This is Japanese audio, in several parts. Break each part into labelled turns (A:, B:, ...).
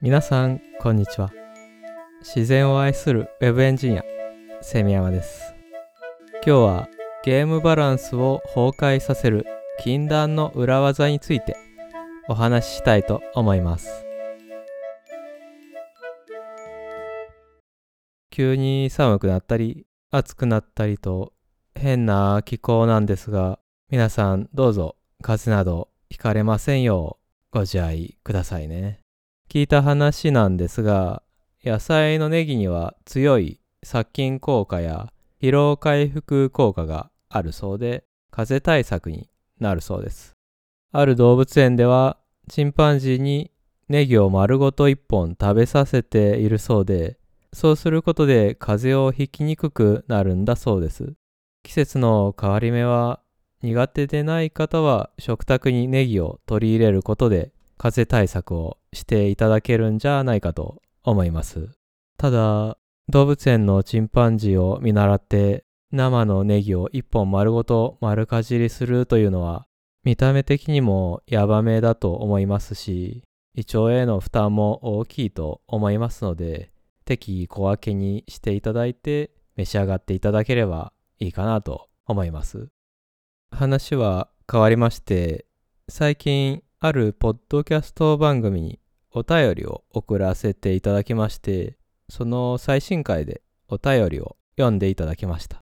A: 皆さんこんにちは。自然を愛するウェブエンジニアセミヤマです。今日はゲームバランスを崩壊させる禁断の裏技についてお話ししたいと思います。急に寒くなったり暑くなったりと変な気候なんですが皆さんどうぞ風邪などひかれませんようご自愛くださいね聞いた話なんですが野菜のネギには強い殺菌効果や疲労回復効果があるそうで風邪対策になるそうですある動物園ではチンパンジーにネギを丸ごと一本食べさせているそうでそうすることで風邪をひきにくくなるんだそうです。季節の変わり目は苦手でない方は食卓にネギを取り入れることで風邪対策をしていただけるんじゃないかと思います。ただ、動物園のチンパンジーを見習って生のネギを一本丸ごと丸かじりするというのは見た目的にもヤバめだと思いますし胃腸への負担も大きいと思いますので適宜小分けにしていただいて召し上がっていただければいいかなと思います。話は変わりまして、最近あるポッドキャスト番組にお便りを送らせていただきまして、その最新回でお便りを読んでいただきました。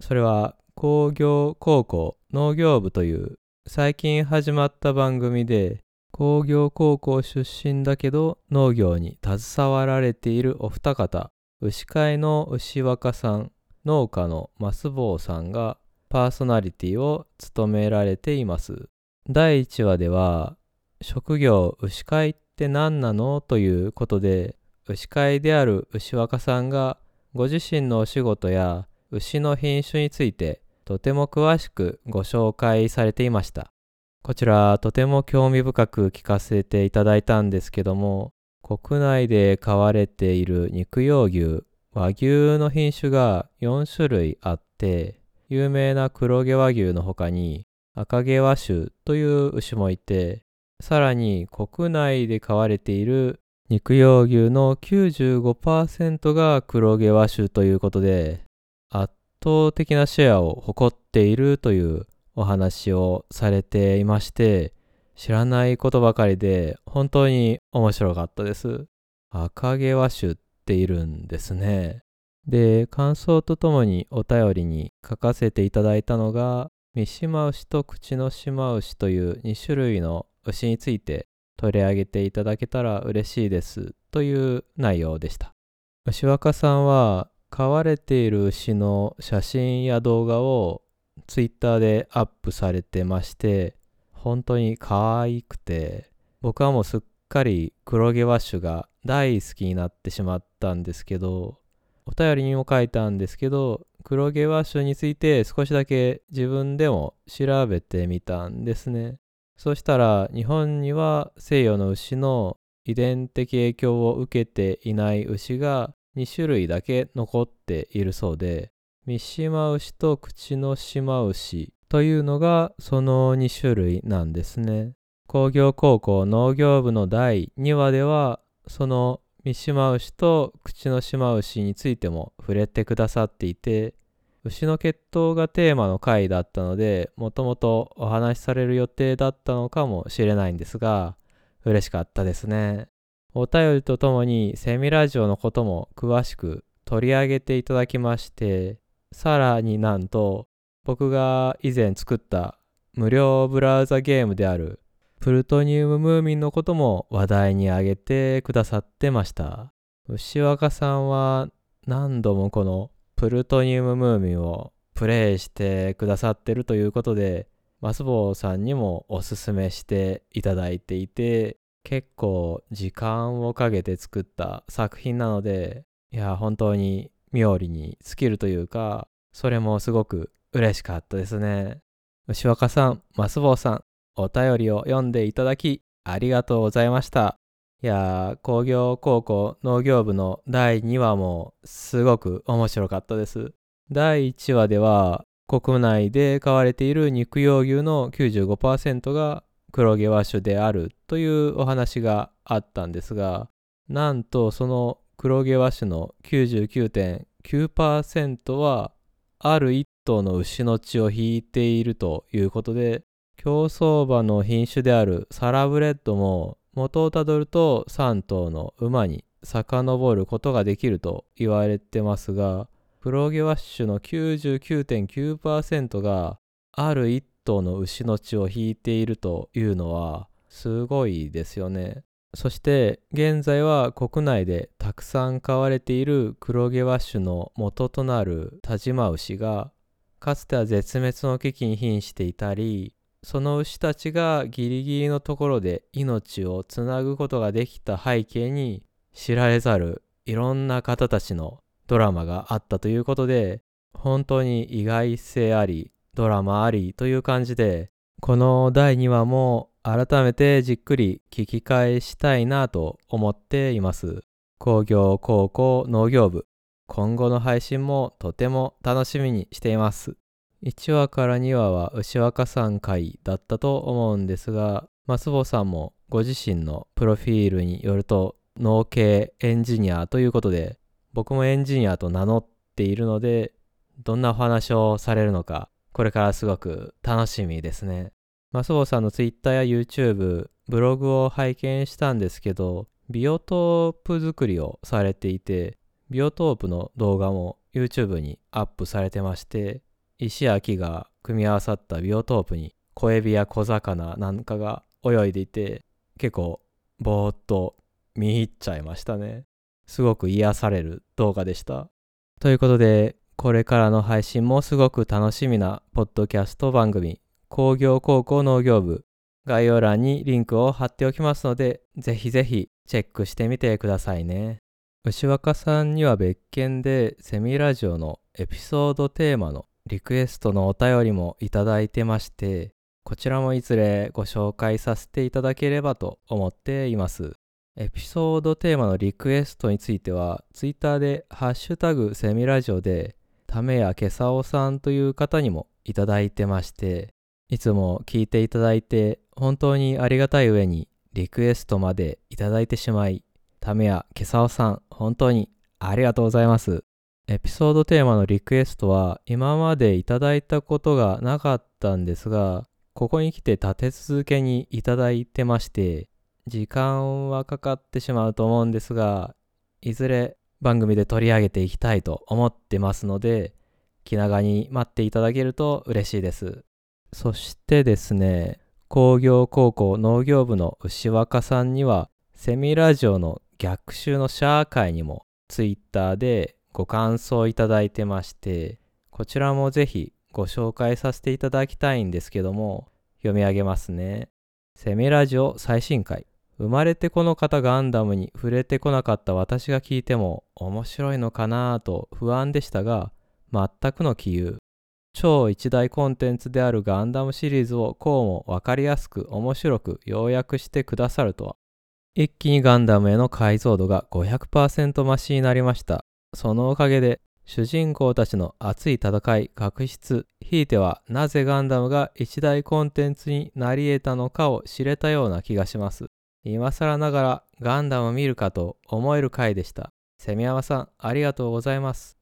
A: それは工業高校農業部という最近始まった番組で工業高校出身だけど農業に携わられているお二方、牛飼いの牛若さん、農家の増坊さんがパーソナリティを務められています。第1話では、職業牛飼いって何なのということで、牛飼いである牛若さんがご自身のお仕事や牛の品種についてとても詳しくご紹介されていました。こちらとても興味深く聞かせていただいたんですけども国内で飼われている肉用牛和牛の品種が4種類あって有名な黒毛和牛の他に赤毛和種という牛もいてさらに国内で飼われている肉用牛の95%が黒毛和種ということで圧倒的なシェアを誇っているというお話をされていまして、知らないことばかりで本当に面白かったです。赤毛和種っているんですね。で、感想とともにお便りに書かせていただいたのが、三島牛と口の島牛という2種類の牛について取り上げていただけたら嬉しいですという内容でした。牛若さんは飼われている牛の写真や動画をツイッターでアップされてまして、本当に可愛くて、僕はもうすっかり黒毛ワッシュが大好きになってしまったんですけど、お便りにも書いたんですけど、黒毛ワッシュについて少しだけ自分でも調べてみたんですね。そしたら日本には西洋の牛の遺伝的影響を受けていない牛が2種類だけ残っているそうで、三島牛と口の島牛というのがその2種類なんですね。工業高校農業部の第2話ではその三島牛と口の島牛についても触れてくださっていて牛の血統がテーマの回だったのでもともとお話しされる予定だったのかもしれないんですが嬉しかったですね。お便りとともにセミラジオのことも詳しく取り上げていただきましてさらになんと僕が以前作った無料ブラウザゲームであるプルトニウムムーミンのことも話題に挙げてくださってました。牛若さんは何度もこのプルトニウムムーミンをプレイしてくださってるということで、マスボウさんにもおすすめしていただいていて、結構時間をかけて作った作品なので、いや、本当に冥利に尽きるというか、それもすごく嬉しかったですね。牛若さん、マスボウさん、お便りを読んでいただき、ありがとうございました。いやー、工業高校農業部の第2話もすごく面白かったです。第1話では、国内で飼われている肉用牛の95%が黒毛和種であるというお話があったんですが、なんとその黒毛和種の99.9%はある一頭の牛の血を引いているということで、競走馬の品種であるサラブレッドも元をたどると3頭の馬に遡ることができると言われてますが、黒毛ワッシュの99.9%がある一頭の牛の血を引いているというのはすごいですよね。そして現在は国内でたくさん飼われている黒毛ワッシュの元となる田島牛がかつては絶滅の危機に瀕していたりその牛たちがギリギリのところで命をつなぐことができた背景に知られざるいろんな方たちのドラマがあったということで本当に意外性ありドラマありという感じでこの第2話も改めてじっくり聞き返したいなと思っています。工業高校農業部今後の配信もとても楽しみにしています。1話から2話は牛若さん回だったと思うんですが、松坊さんもご自身のプロフィールによると農系エンジニアということで、僕もエンジニアと名乗っているので、どんなお話をされるのか、これからすごく楽しみですね。松坊さんの Twitter や YouTube、ブログを拝見したんですけど、ビオトープ作りをされていて、ビオトープの動画も YouTube にアップされてまして、石や木が組み合わさったビオトープに小エビや小魚なんかが泳いでいて結構ぼーっと見入っちゃいましたね。すごく癒される動画でした。ということでこれからの配信もすごく楽しみなポッドキャスト番組工業高校農業部概要欄にリンクを貼っておきますのでぜひぜひチェックしてみてくださいね。牛若さんには別件でセミラジオのエピソードテーマのリクエストのお便りもいただいてまして、こちらもいずれご紹介させていただければと思っています。エピソードテーマのリクエストについては、Twitter でハッシュタグセミラジオで、ためやけさおさんという方にもいただいてまして、いつも聞いていただいて本当にありがたい上にリクエストまでいただいてしまい、ためやけさおさん本当にありがとうございます。エピソードテーマのリクエストは今までいただいたことがなかったんですが、ここに来て立て続けにいただいてまして、時間はかかってしまうと思うんですが、いずれ番組で取り上げていきたいと思ってますので、気長に待っていただけると嬉しいです。そしてですね、工業高校農業部の牛若さんには、セミラジオの逆襲のシャー会にもツイッターでご感想いただいてまして、こちらもぜひご紹介させていただきたいんですけども、読み上げますね。セミラジオ最新回。生まれてこの方ガンダムに触れてこなかった私が聞いても面白いのかなぁと不安でしたが、全くの杞憂。超一大コンテンツであるガンダムシリーズをこうもわかりやすく面白く要約してくださるとは。一気にガンダムへの解像度が500%増しになりました。そのおかげで主人公たちの熱い戦い、確執、ひいてはなぜガンダムが一大コンテンツになり得たのかを知れたような気がします。今更ながらガンダムを見るかと思える回でした。セミヤマさん、ありがとうございます。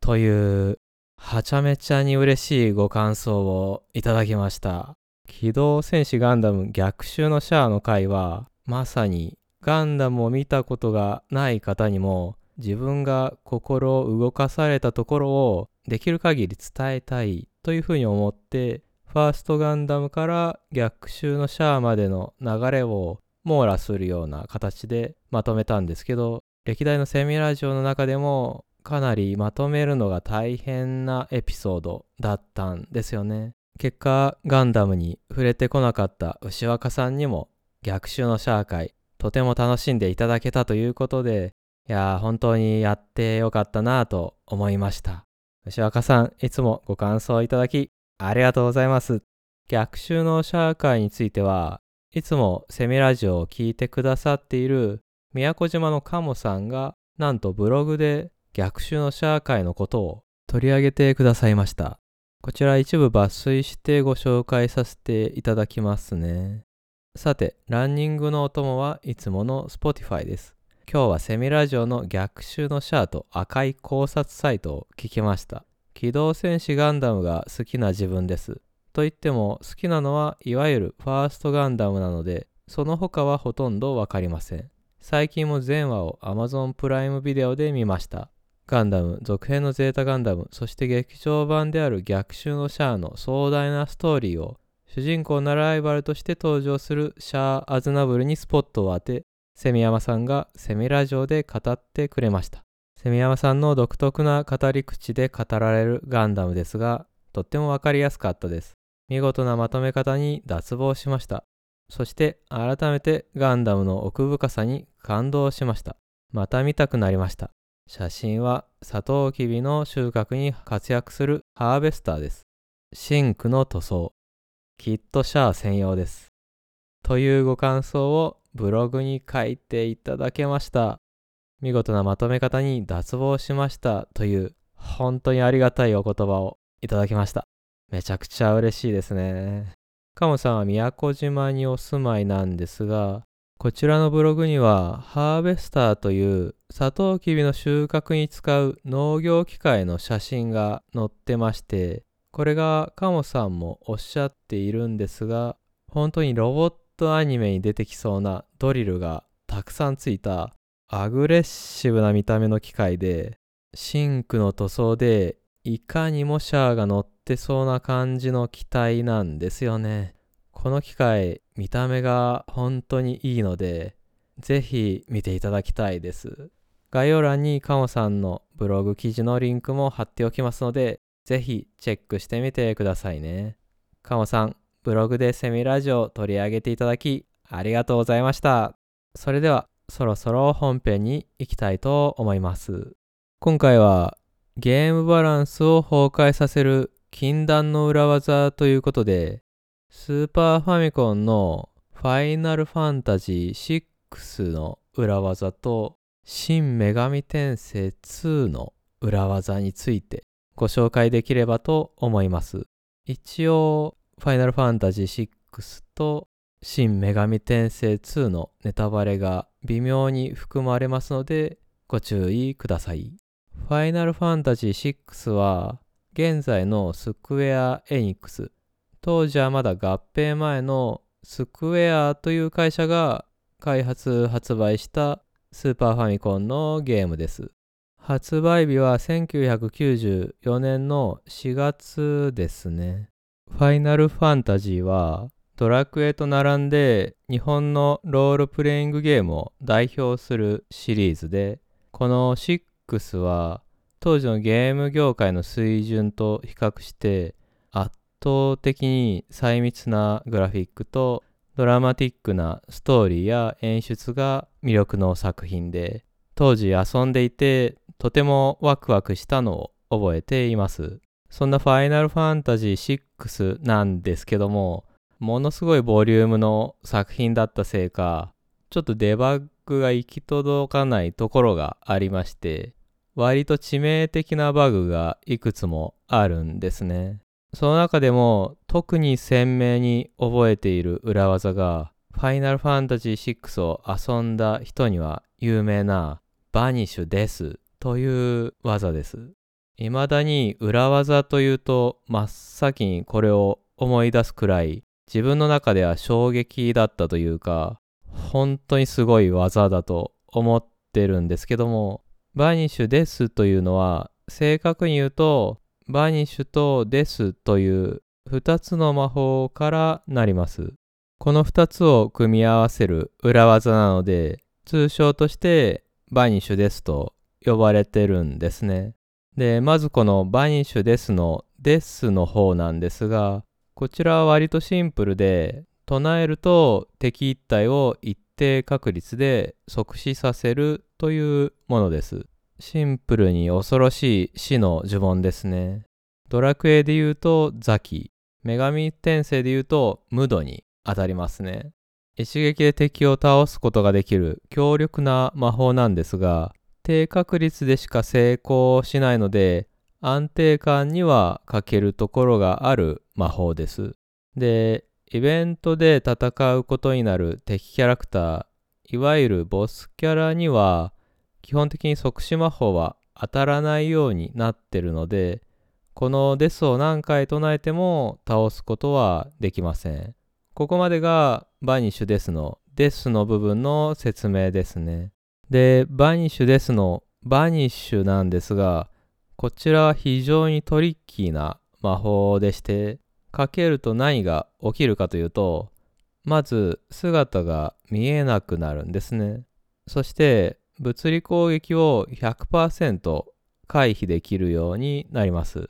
A: という、はちゃめちゃに嬉しいご感想をいただきました。機動戦士ガンダム逆襲のシャアの回は、まさにガンダムを見たことがない方にも自分が心を動かされたところをできる限り伝えたいというふうに思ってファーストガンダムから逆襲のシャアまでの流れを網羅するような形でまとめたんですけど歴代のセミラジオの中でもかなりまとめるのが大変なエピソードだったんですよね。結果ガンダムに触れてこなかった牛若さんにも逆襲のシャア会とても楽しんでいただけたということでいやー、本当にやってよかったなぁと思いました。牛若さん、いつもご感想いただき、ありがとうございます。逆襲のシャー会については、いつもセミラジオを聞いてくださっている宮古島のカモさんが、なんとブログで逆襲のシャー会のことを取り上げてくださいました。こちら一部抜粋してご紹介させていただきますね。さて、ランニングのお供はいつもの Spotify です。今日はセミラジオの逆襲のシャアと赤い考察サイトを聞きました。機動戦士ガンダムが好きな自分です。と言っても好きなのはいわゆるファーストガンダムなので、その他はほとんどわかりません。最近も全話を Amazon プライムビデオで見ました。ガンダム、続編のゼータガンダム、そして劇場版である逆襲のシャアの壮大なストーリーを主人公のライバルとして登場するシャア・アズナブルにスポットを当て、セミヤマさんがセミラジオで語ってくれました。セミヤマさんの独特な語り口で語られるガンダムですが、とってもわかりやすかったです。見事なまとめ方に脱帽しました。そして改めてガンダムの奥深さに感動しました。また見たくなりました。写真はサトウキビの収穫に活躍するハーベスターです。シンクの塗装。きっとシャア専用です。というご感想をブログに書いていただけました。見事なまとめ方に脱帽しましたという本当にありがたいお言葉をいただきました。めちゃくちゃ嬉しいですね。カモさんは宮古島にお住まいなんですが、こちらのブログにはハーベスターというサトウキビの収穫に使う農業機械の写真が載ってまして、これがカモさんもおっしゃっているんですが、本当にロボットトアニメに出てきそうなドリルがたくさんついたアグレッシブな見た目の機械で、シンクの塗装でいかにもシャアが乗ってそうな感じの機体なんですよね。この機械、見た目が本当にいいので、ぜひ見ていただきたいです。概要欄にカモさんのブログ記事のリンクも貼っておきますので、ぜひチェックしてみてくださいね。カモさん、ブログでセミラジオを取り上げていただき、ありがとうございました。それでは、そろそろ本編に行きたいと思います。今回はゲームバランスを崩壊させる禁断の裏技ということで、スーパーファミコンのファイナルファンタジー6の裏技と、新女神転生2の裏技についてご紹介できればと思います。一応、ファイナルファンタジー6と新女神転生2のネタバレが微妙に含まれますのでご注意ください。ファイナルファンタジー6は現在のスクエア・エニックス当時はまだ合併前のスクエアという会社が開発発売したスーパーファミコンのゲームです発売日は1994年の4月ですねファイナルファンタジーはドラクエと並んで日本のロールプレイングゲームを代表するシリーズでこの6は当時のゲーム業界の水準と比較して圧倒的に細密なグラフィックとドラマティックなストーリーや演出が魅力の作品で当時遊んでいてとてもワクワクしたのを覚えています。そんなファイナルファンタジー6なんですけどもものすごいボリュームの作品だったせいかちょっとデバッグが行き届かないところがありまして、割と致命的なバグがいくつもあるんですね。その中でも特に鮮明に覚えている裏技が、ファイナルファンタジー6を遊んだ人には有名なバニッシュデスという技です。未だに裏技というと真っ先にこれを思い出すくらい自分の中では衝撃だったというか本当にすごい技だと思ってるんですけども、バニッシュデスというのは、正確に言うと、バニッシュとデスという2つの魔法からなります。この2つを組み合わせる裏技なので、通称としてバニッシュですと呼ばれてるんですね。で、まずこのバニッシュですのですの方なんですが、こちらは割とシンプルで、唱えると敵一体を一定確率で即死させるというものです。シンプルに恐ろしい死の呪文ですね。ドラクエで言うとザキ、女神転生で言うとムドに当たりますね。一撃で敵を倒すことができる強力な魔法なんですが、低確率でしか成功しないので、安定感には欠けるところがある魔法です。で、イベントで戦うことになる敵キャラクター、いわゆるボスキャラには、基本的に即死魔法は当たらないようになってるので、このデスを何回唱えても倒すことはできません。ここまでがバニッシュデスのデスの部分の説明ですね。で、バニッシュデスのバニッシュなんですが、こちらは非常にトリッキーな魔法でして、かけると何が起きるかというと、まず姿が見えなくなるんですね。そして物理攻撃を100%回避できるようになります。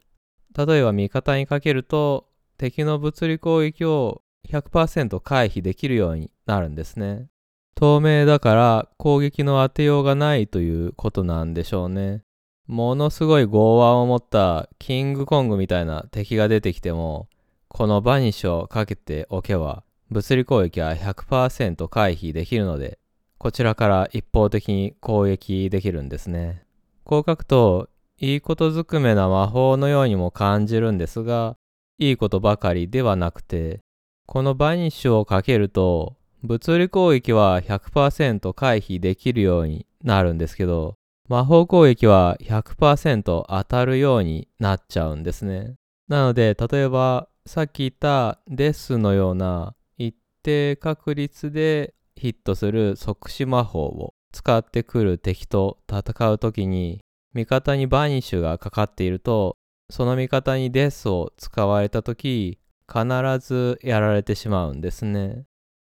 A: 例えば味方にかけると敵の物理攻撃を100%回避できるようになるんですね。透明だから攻撃の当てようがないということなんでしょうね。ものすごい剛腕を持ったキングコングみたいな敵が出てきても、このバニッシュをかけておけば物理攻撃は100%回避できるので、こちらから一方的に攻撃できるんですね。こう書くといいことずくめな魔法のようにも感じるんですが、いいことばかりではなくて、このバニッシュをかけると、物理攻撃は100%回避できるようになるんですけど、魔法攻撃は100%当たるようになっちゃうんですね。なので、例えば、さっき言ったデスのような一定確率でヒットする即死魔法を使ってくる敵と戦うときに味方にバニッシュがかかっていると、その味方にデスを使われた時、必ずやられてしまうんですね。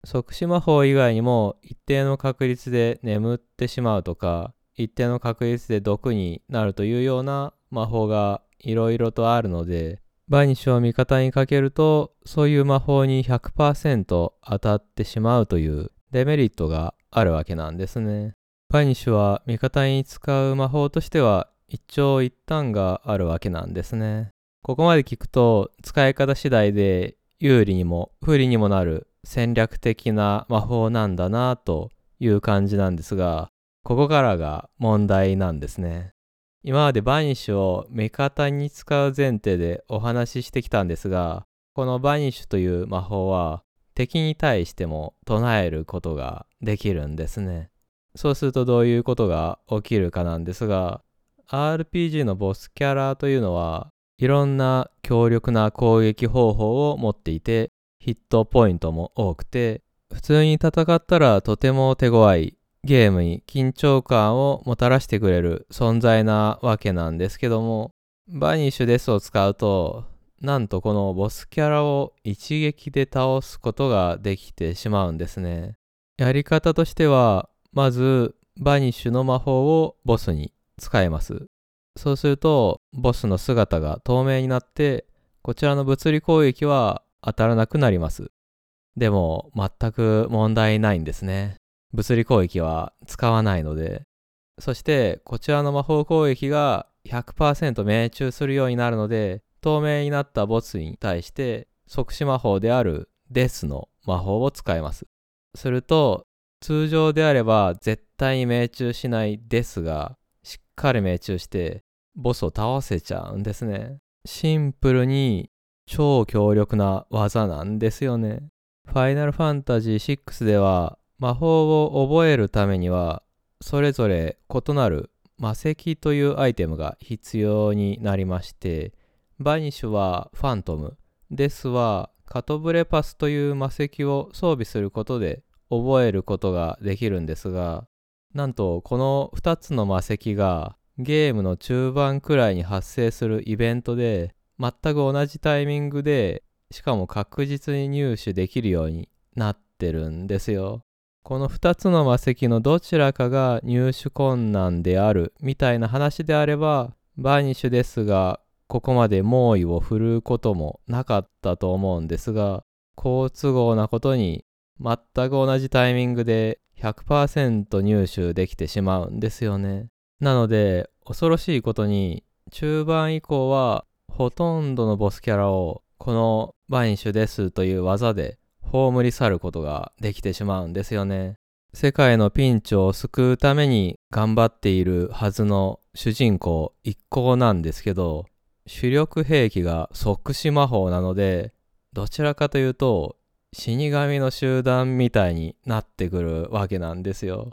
A: 即死魔法以外にも一定の確率で眠ってしまうとか、一定の確率で毒になるというような魔法がいろいろとあるので、バニッシュを味方にかけると、そういう魔法に100%当たってしまうというデメリットがあるわけなんですね。バニッシュは味方に使う魔法としては一長一短があるわけなんですね。ここまで聞くと使い方次第で有利にも不利にもなる戦略的な魔法なんだなという感じなんですが、ここからが問題なんですね。今までバニッシュを味方に使う前提でお話ししてきたんですが、このバニッシュという魔法は敵に対しても唱えることができるんですね。そうするとどういうことが起きるかなんですが、RPG のボスキャラというのはいろんな強力な攻撃方法を持っていて、ヒットポイントも多くて、普通に戦ったらとても手強いゲームに緊張感をもたらしてくれる存在なわけなんですけども、バニッシュデスを使うと、なんとこのボスキャラを一撃で倒すことができてしまうんですね。やり方としては、まず、バニッシュの魔法をボスに使えます。そうすると、ボスの姿が透明になって、こちらの物理攻撃は当たらなくなります。でも、全く問題ないんですね。物理攻撃は使わないので。そして、こちらの魔法攻撃が100%命中するようになるので、透明になったボスに対して即死魔法であるデスの魔法を使えます。すると、通常であれば絶対に命中しないですが、しっかり命中してボスを倒せちゃうんですね。シンプルに超強力な技なんですよね。ファイナルファンタジー6では魔法を覚えるためにはそれぞれ異なる魔石というアイテムが必要になりましてバニッシュはファントムデスはカトブレパスという魔石を装備することで覚えることができるんですが、なんとこの2つの魔石がゲームの中盤くらいに発生するイベントで全く同じタイミングでしかも確実に入手できるようになってるんですよ。この2つの魔石のどちらかが入手困難であるみたいな話であればバーニッシュですがここまで猛威を振るうこともなかったと思うんですが好都合なことに全く同じタイミングで100%入手できてしまうんですよね。なので、恐ろしいことに、中盤以降は、ほとんどのボスキャラを、このバインシュですという技で葬り去ることができてしまうんですよね。世界のピンチを救うために頑張っているはずの主人公一行なんですけど、主力兵器が即死魔法なので、どちらかというと死神の集団みたいになってくるわけなんですよ。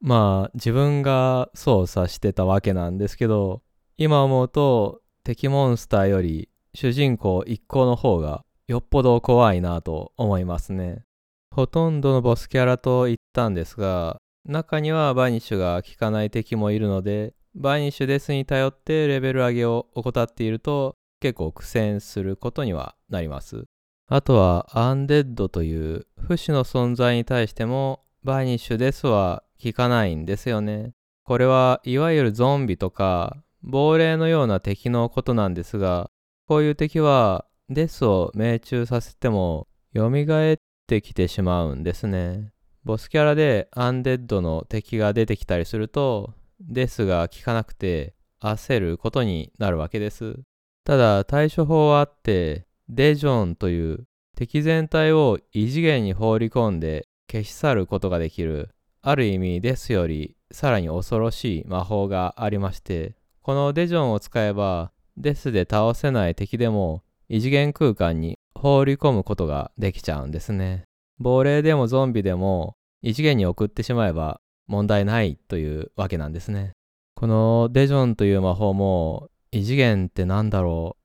A: まあ自分が操作してたわけなんですけど、今思うと敵モンスターより主人公一行の方がよっぽど怖いなと思いますね。ほとんどのボスキャラと言ったんですが、中にはバニッシュが効かない敵もいるので、バニッシュデスに頼ってレベル上げを怠っていると結構苦戦することにはなります。あとはアンデッドという不死の存在に対してもバニッシュデスは効かないんですよね。これはいわゆるゾンビとか亡霊のような敵のことなんですが、こういう敵はデスを命中させても蘇ってきてしまうんですね。ボスキャラでアンデッドの敵が出てきたりすると、デスが効かなくて焦ることになるわけです。ただ対処法はあって、デジョンという敵全体を異次元に放り込んで消し去ることができる、ある意味デスよりさらに恐ろしい魔法がありまして、このデジョンを使えばデスで倒せない敵でも異次元空間に放り込むことができちゃうんですね。亡霊でもゾンビでも異次元に送ってしまえば問題ないというわけなんですね。このデジョンという魔法も異次元って何だろ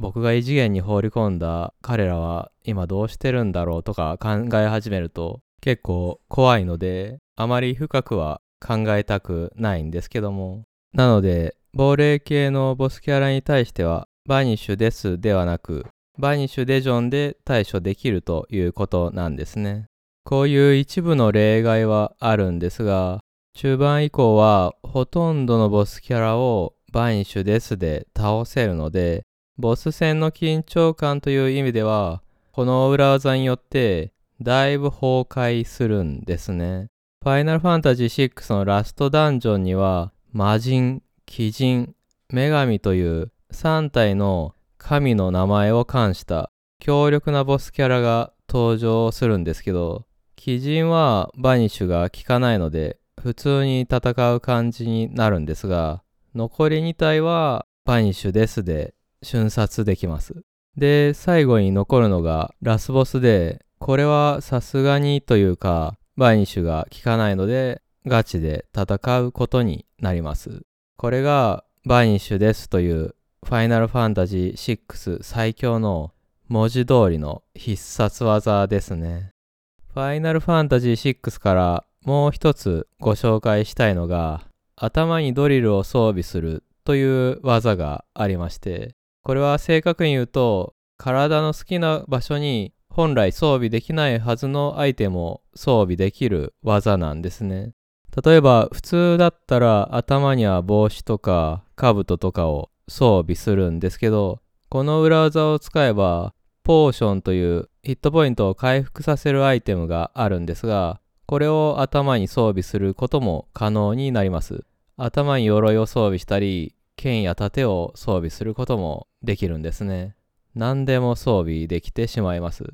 A: う僕が異次元に放り込んだ彼らは今どうしてるんだろうとか考え始めると結構怖いのであまり深くは考えたくないんですけどもなので亡霊系のボスキャラに対してはバニッシュですではなくバニッシュデジョンで対処できるということなんですね。こういう一部の例外はあるんですが、中盤以降はほとんどのボスキャラをバニッシュですで倒せるので、ボス戦の緊張感という意味では、この裏技によってだいぶ崩壊するんですね。ファイナルファンタジー6のラストダンジョンには、魔人、鬼人、女神という3体の神の名前を冠した強力なボスキャラが登場するんですけど、鬼神はバニッシュが効かないので普通に戦う感じになるんですが、残り2体はバニッシュデスで瞬殺できます。で、最後に残るのがラスボスで、これはさすがにというか、バニッシュが効かないので、ガチで戦うことになります。これがバニッシュデスというファイナルファンタジー6最強の文字通りの必殺技ですね。ファイナルファンタジー6からもう一つご紹介したいのが頭にドリルを装備するという技がありましてこれは正確に言うと体の好きな場所に本来装備できないはずのアイテムを装備できる技なんですね。例えば普通だったら頭には帽子とか兜とかを装備するんですけど、この裏技を使えば、ポーションというヒットポイントを回復させるアイテムがあるんですが、これを頭に装備することも可能になります。頭に鎧を装備したり、剣や盾を装備することもできるんですね。何でも装備できてしまいます。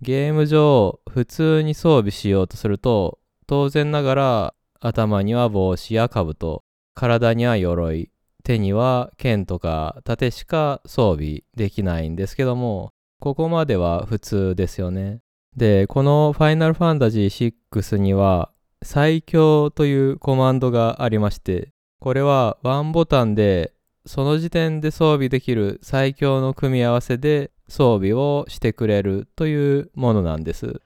A: ゲーム上、普通に装備しようとすると、当然ながら頭には帽子や兜、体には鎧、手には剣とか盾しか装備できないんですけども、ここまでは普通ですよね。で、このファイナルファンタジー6には最強というコマンドがありまして、これはワンボタンでその時点で装備できる最強の組み合わせで装備をしてくれるというものなんです。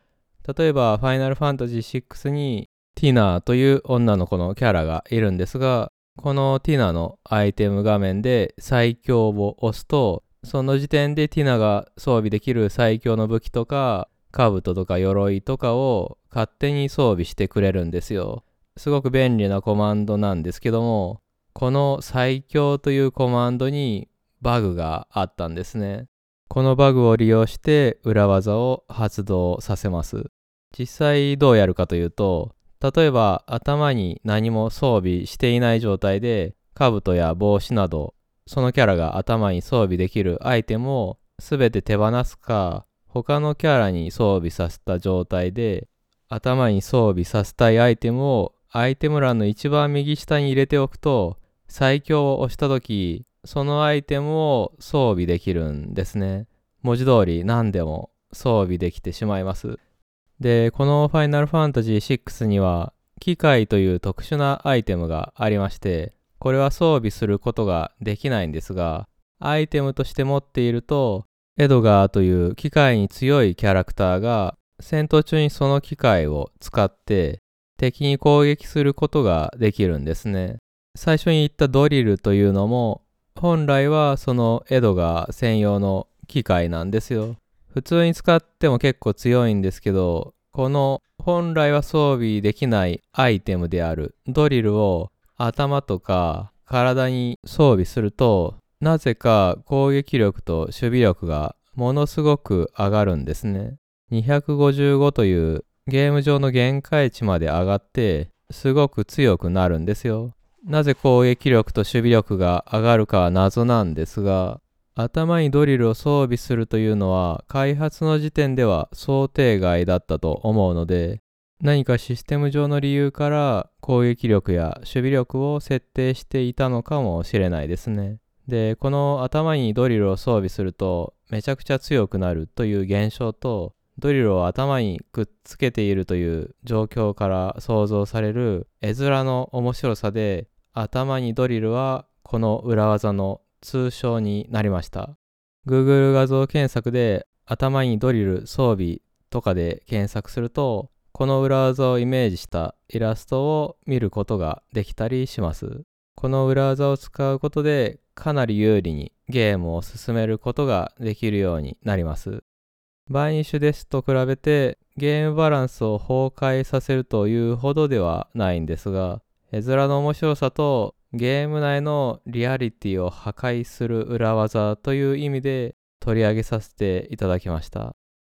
A: 例えば、ファイナルファンタジー6にティナーという女の子のキャラがいるんですが、このティナのアイテム画面で最強を押すと、その時点でティナが装備できる最強の武器とか、兜とか鎧とかを勝手に装備してくれるんですよ。すごく便利なコマンドなんですけども、この最強というコマンドにバグがあったんですね。このバグを利用して裏技を発動させます。実際どうやるかというと、例えば頭に何も装備していない状態で兜や帽子などそのキャラが頭に装備できるアイテムを全て手放すか他のキャラに装備させた状態で頭に装備させたいアイテムをアイテム欄の一番右下に入れておくと最強を押した時そのアイテムを装備できるんですね。文字通り何でも装備できてしまいます。で、このファイナルファンタジー6には機械という特殊なアイテムがありまして、これは装備することができないんですが、アイテムとして持っていると、エドガーという機械に強いキャラクターが戦闘中にその機械を使って敵に攻撃することができるんですね。最初に言ったドリルというのも本来はそのエドガー専用の機械なんですよ。普通に使っても結構強いんですけど、この本来は装備できないアイテムであるドリルを頭とか体に装備するとなぜか攻撃力と守備力がものすごく上がるんですね。255というゲーム上の限界値まで上がってすごく強くなるんですよ。なぜ攻撃力と守備力が上がるかは謎なんですが頭にドリルを装備するというのは開発の時点では想定外だったと思うので何かシステム上の理由から攻撃力や守備力を設定していたのかもしれないですね。で、この頭にドリルを装備するとめちゃくちゃ強くなるという現象とドリルを頭にくっつけているという状況から想像される絵面の面白さで頭にドリルはこの裏技の通称になりました。Google 画像検索で頭にドリル装備とかで検索するとこの裏技をイメージしたイラストを見ることができたりします。この裏技を使うことでかなり有利にゲームを進めることができるようになります。バイニッシュですと比べてゲームバランスを崩壊させるというほどではないんですが、絵面の面白さとゲーム内のリアリティを破壊する裏技という意味で取り上げさせていただきました。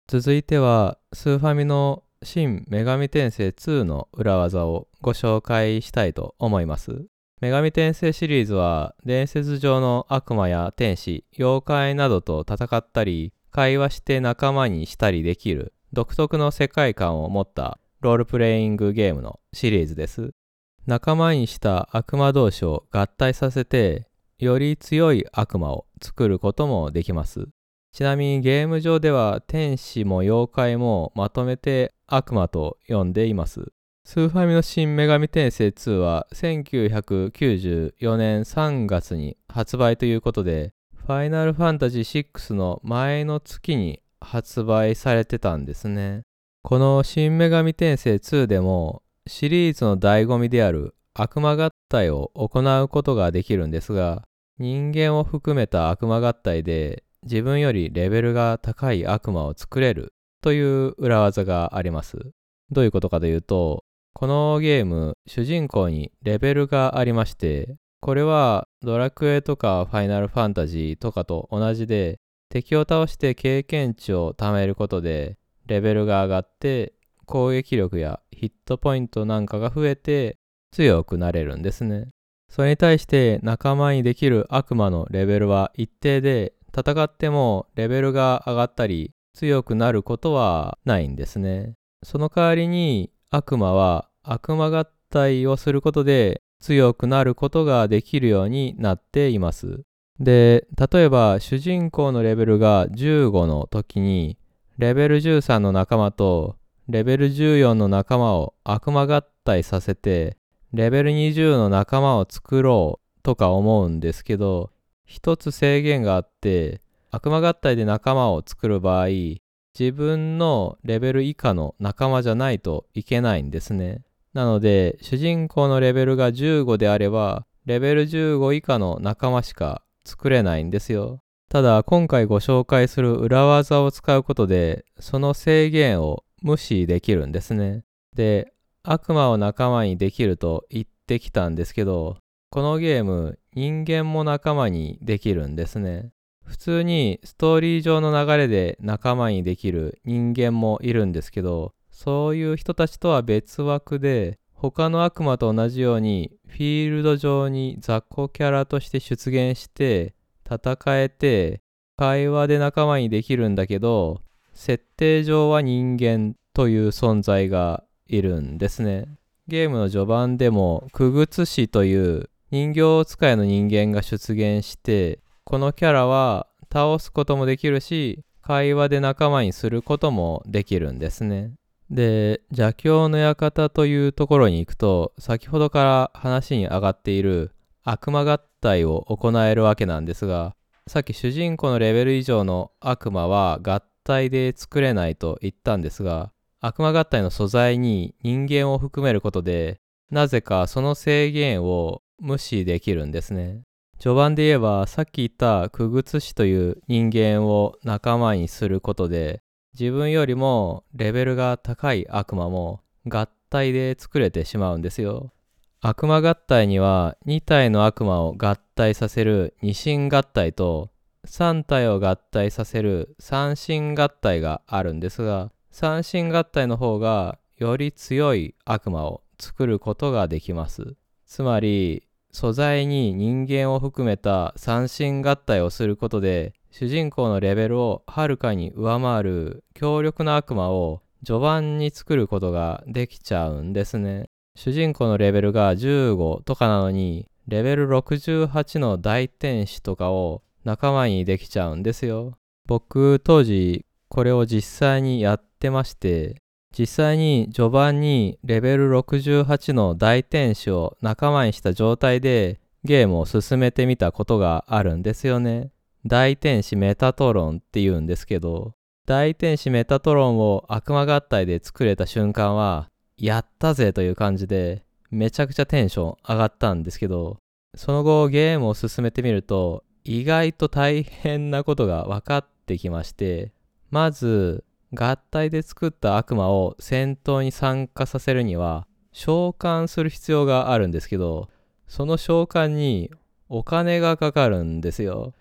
A: 続いてはスーファミの新女神転生2の裏技をご紹介したいと思います。女神転生シリーズは伝説上の悪魔や天使、妖怪などと戦ったり、会話して仲間にしたりできる独特の世界観を持ったロールプレイングゲームのシリーズです。仲間にした悪魔同士を合体させて、より強い悪魔を作ることもできます。ちなみにゲーム上では天使も妖怪もまとめて悪魔と呼んでいます。スーファミの新女神転生2は1994年3月に発売ということで、ファイナルファンタジー6の前の月に発売されてたんですね。この新女神転生2でもシリーズの醍醐味である悪魔合体を行うことができるんですが、人間を含めた悪魔合体で自分よりレベルが高い悪魔を作れるという裏技があります。どういうことかというと、このゲーム、主人公にレベルがありまして、これはドラクエとかファイナルファンタジーとかと同じで、敵を倒して経験値を貯めることで、レベルが上がって攻撃力やヒットポイントなんかが増えて強くなれるんですね。それに対して仲間にできる悪魔のレベルは一定で戦ってもレベルが上がったり強くなることはないんですね。その代わりに悪魔は悪魔合体をすることで強くなることができるようになっています。で、例えば主人公のレベルが15の時にレベル13の仲間とレベル14の仲間を悪魔合体させてレベル20の仲間を作ろうとか思うんですけど一つ制限があって悪魔合体で仲間を作る場合自分のレベル以下の仲間じゃないといけないんですね。なので主人公のレベルが15であればレベル15以下の仲間しか作れないんですよ。ただ今回ご紹介する裏技を使うことでその制限を無視できるんですねで悪魔を仲間にできると言ってきたんですけどこのゲーム人間も仲間にできるんですね。普通にストーリー上の流れで仲間にできる人間もいるんですけど、そういう人たちとは別枠で、他の悪魔と同じようにフィールド上に雑魚キャラとして出現して戦えて会話で仲間にできるんだけど設定上は人間という存在がいるんですね。ゲームの序盤でも、クグツ氏という人形使いの人間が出現してこのキャラは倒すこともできるし会話で仲間にすることもできるんですね。で邪教の館というところに行くと先ほどから話に上がっている悪魔合体を行えるわけなんですがさっき主人公のレベル以上の悪魔は合体で作れないと言ったんですが悪魔合体の素材に人間を含めることでなぜかその制限を無視できるんですね。序盤で言えばさっき言ったクグツ氏という人間を仲間にすることで自分よりもレベルが高い悪魔も合体で作れてしまうんですよ。悪魔合体には2体の悪魔を合体させる二神合体と3体を合体させる三神合体があるんですが三神合体の方がより強い悪魔を作ることができます。つまり素材に人間を含めた三神合体をすることで主人公のレベルをはるかに上回る強力な悪魔を序盤に作ることができちゃうんですね。主人公のレベルが15とかなのにレベル68の大天使とかを仲間にできちゃうんですよ。僕当時これを実際にやってまして実際に序盤にレベル68の大天使を仲間にした状態でゲームを進めてみたことがあるんですよね。大天使メタトロンって言うんですけど、大天使メタトロンを悪魔合体で作れた瞬間は、やったぜという感じで、めちゃくちゃテンション上がったんですけど、その後ゲームを進めてみると、意外と大変なことが分かってきまして、まず、合体で作った悪魔を戦闘に参加させるには召喚する必要があるんですけどその召喚にお金がかかるんですよ。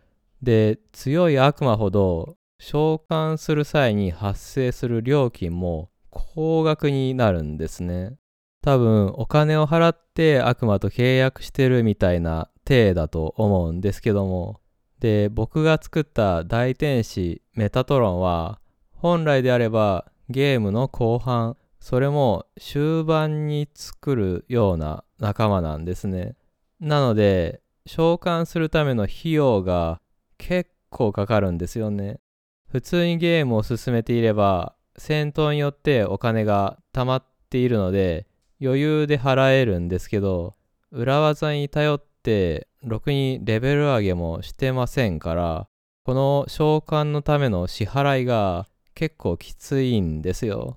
A: で強い悪魔ほど召喚する際に発生する料金も高額になるんですね。多分お金を払って悪魔と契約してるみたいな体だと思うんですけども。で僕が作った大天使メタトロンは本来であればゲームの後半それも終盤に作るような仲間なんですね。なので召喚するための費用が結構かかるんですよね。普通にゲームを進めていれば戦闘によってお金が貯まっているので余裕で払えるんですけど裏技に頼ってろくにレベル上げもしてませんからこの召喚のための支払いが結構きついんですよ。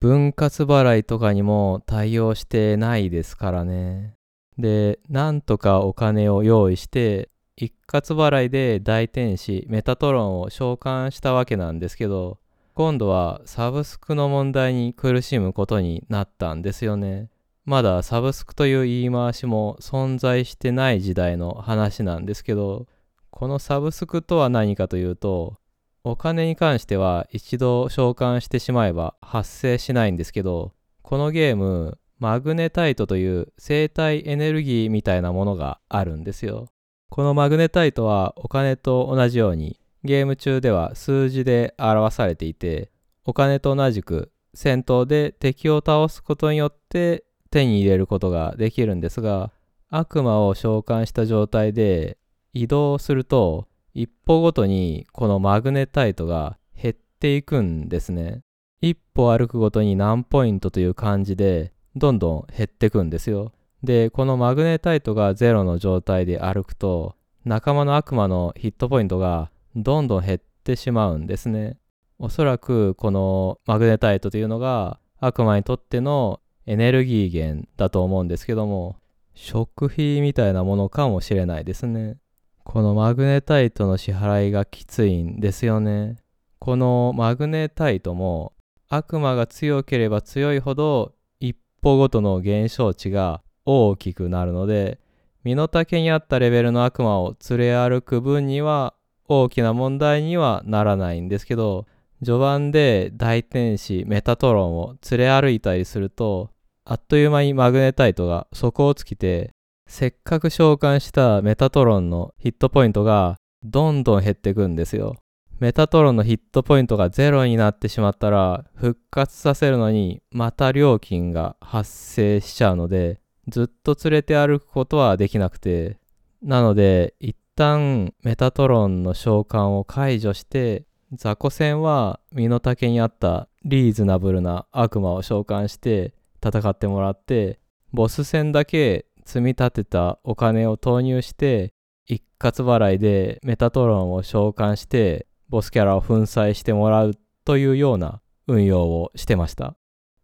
A: 分割払いとかにも対応してないですからね。で、なんとかお金を用意して、一括払いで大天使メタトロンを召喚したわけなんですけど、今度はサブスクの問題に苦しむことになったんですよね。まだサブスクという言い回しも存在してない時代の話なんですけど、このサブスクとは何かというと、お金に関しては一度召喚してしまえば発生しないんですけど、このゲーム、マグネタイトという生体エネルギーみたいなものがあるんですよ。このマグネタイトはお金と同じようにゲーム中では数字で表されていて、お金と同じく戦闘で敵を倒すことによって手に入れることができるんですが、悪魔を召喚した状態で移動すると一歩ごとにこのマグネタイトが減っていくんですね。一歩歩くごとに何ポイントという感じでどんどん減っていくんですよ。で、このマグネタイトがゼロの状態で歩くと仲間の悪魔のヒットポイントがどんどん減ってしまうんですね。おそらくこのマグネタイトというのが悪魔にとってのエネルギー源だと思うんですけども食費みたいなものかもしれないですね。このマグネタイトの支払いがきついんですよね。このマグネタイトも悪魔が強ければ強いほど一歩ごとの減少値が大きくなるので身の丈に合ったレベルの悪魔を連れ歩く分には大きな問題にはならないんですけど序盤で大天使メタトロンを連れ歩いたりするとあっという間にマグネタイトが底をつきてせっかく召喚したメタトロンのヒットポイントがどんどん減っていくんですよ。メタトロンのヒットポイントがゼロになってしまったら復活させるのにまた料金が発生しちゃうのでずっと連れて歩くことはできなくて、なので一旦メタトロンの召喚を解除して、雑魚戦は身の丈にあったリーズナブルな悪魔を召喚して戦ってもらって、ボス戦だけ積み立てたお金を投入して一括払いでメタトロンを召喚してボスキャラを粉砕してもらうというような運用をしてました。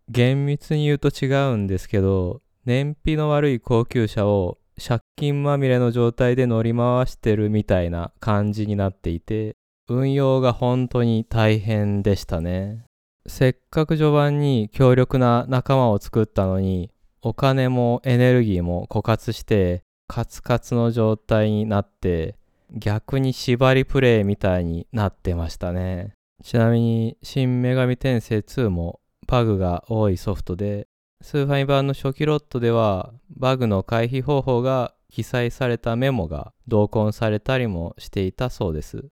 A: 厳密に言うと違うんですけど、燃費の悪い高級車を借金まみれの状態で乗り回してるみたいな感じになっていて、運用が本当に大変でしたね。せっかく序盤に強力な仲間を作ったのに、お金もエネルギーも枯渇して、カツカツの状態になって、逆に縛りプレイみたいになってましたね。ちなみに、真・女神転生2もバグが多いソフトで、スーファミ版の初期ロットでは、バグの回避方法が記載されたメモが同梱されたりもしていたそうです。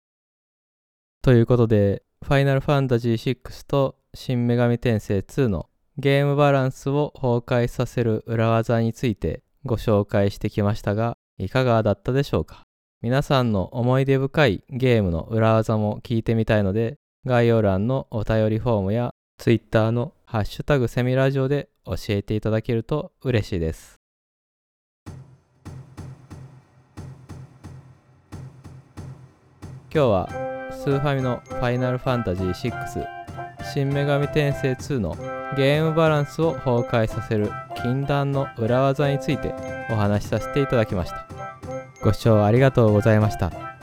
A: ということで、ファイナルファンタジー6と真・女神転生2のゲームバランスを崩壊させる裏技についてご紹介してきましたが、いかがだったでしょうか？皆さんの思い出深いゲームの裏技も聞いてみたいので、概要欄のお便りフォームや Twitter のハッシュタグセミラジオで教えていただけると嬉しいです。今日はスーファミのファイナルファンタジー6新女神転生2のゲームバランスを崩壊させる禁断の裏技についてお話しさせていただきました。ご視聴ありがとうございました。